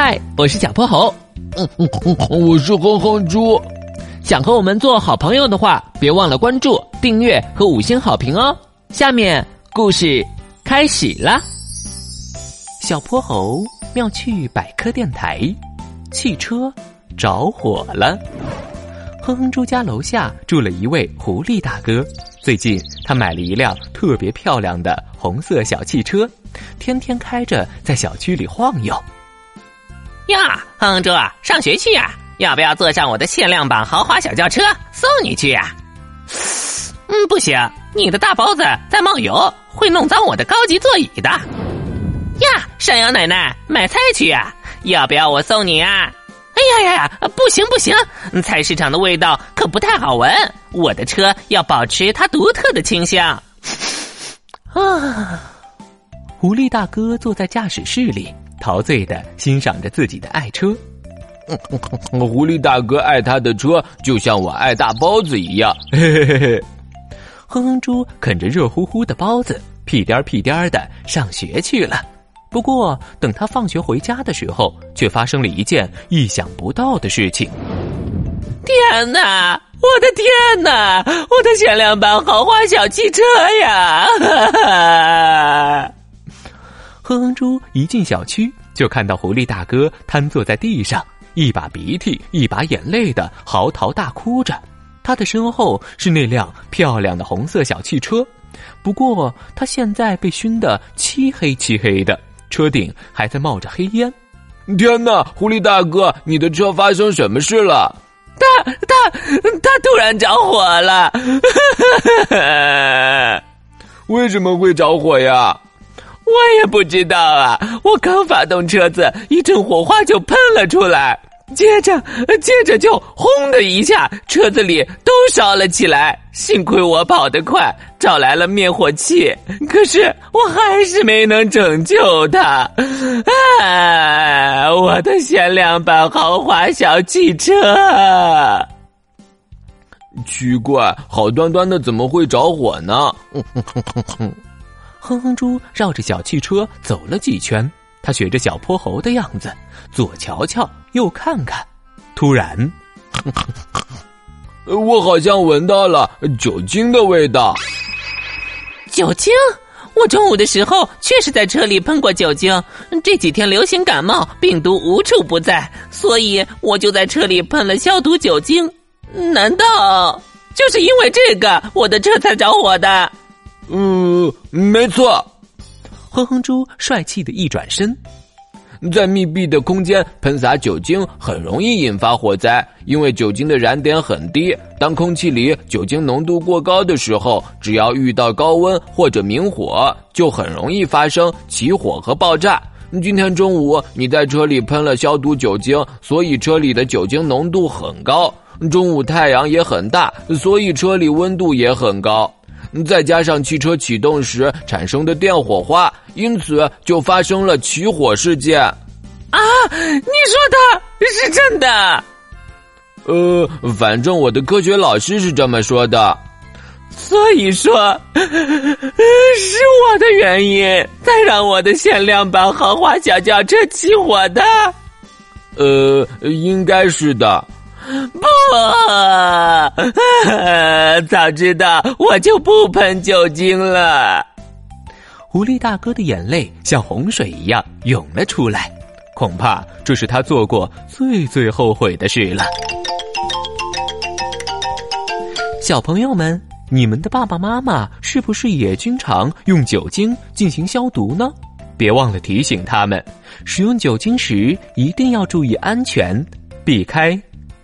嗨，我是小泼猴。嗯嗯嗯，我是哼哼猪。想和我们做好朋友的话，别忘了关注、订阅和五星好评哦。下面故事开始啦。小泼猴妙趣百科电台，汽车着火了。哼哼猪家楼下住了一位狐狸大哥，最近他买了一辆特别漂亮的红色小汽车，天天开着在小区里晃悠。呀，哼哼猪，上学去呀？要不要坐上我的限量版豪华小轿车送你去呀？嗯，不行，你的大包子在冒油，会弄脏我的高级座椅的。呀，山羊奶奶买菜去呀？要不要我送你啊？哎呀呀呀，不行不行，菜市场的味道可不太好闻，我的车要保持它独特的清香。啊，狐狸大哥坐在驾驶室里。陶醉的欣赏着自己的爱车，狐狸大哥爱他的车，就像我爱大包子一样。嘿嘿嘿，哼哼猪啃着热乎乎的包子，屁颠屁颠的上学去了。不过，等他放学回家的时候，却发生了一件意想不到的事情。天哪！我的天哪！我的限量版豪华小汽车呀！哼哼猪一进小区，就看到狐狸大哥瘫坐在地上，一把鼻涕一把眼泪的嚎啕大哭着。他的身后是那辆漂亮的红色小汽车，不过他现在被熏得漆黑漆黑的，车顶还在冒着黑烟。天哪，狐狸大哥，你的车发生什么事了？他他他突然着火了！为什么会着火呀？我也不知道啊！我刚发动车子，一阵火花就喷了出来，接着接着就轰的一下，车子里都烧了起来。幸亏我跑得快，找来了灭火器，可是我还是没能拯救他。哎，我的限量版豪华小汽车！奇怪，好端端的怎么会着火呢？哼哼猪绕着小汽车走了几圈，他学着小泼猴的样子，左瞧瞧，右看看。突然，我好像闻到了酒精的味道。酒精？我中午的时候确实在车里喷过酒精。这几天流行感冒，病毒无处不在，所以我就在车里喷了消毒酒精。难道就是因为这个，我的车才着火的？嗯，没错。哼哼猪帅气的一转身，在密闭的空间喷洒酒精很容易引发火灾，因为酒精的燃点很低。当空气里酒精浓度过高的时候，只要遇到高温或者明火，就很容易发生起火和爆炸。今天中午你在车里喷了消毒酒精，所以车里的酒精浓度很高。中午太阳也很大，所以车里温度也很高。再加上汽车启动时产生的电火花，因此就发生了起火事件。啊，你说的是真的？呃，反正我的科学老师是这么说的。所以说，是我的原因才让我的限量版豪华小轿车起火的。呃，应该是的。不，早知道我就不喷酒精了。狐狸大哥的眼泪像洪水一样涌了出来，恐怕这是他做过最最后悔的事了。小朋友们，你们的爸爸妈妈是不是也经常用酒精进行消毒呢？别忘了提醒他们，使用酒精时一定要注意安全，避开。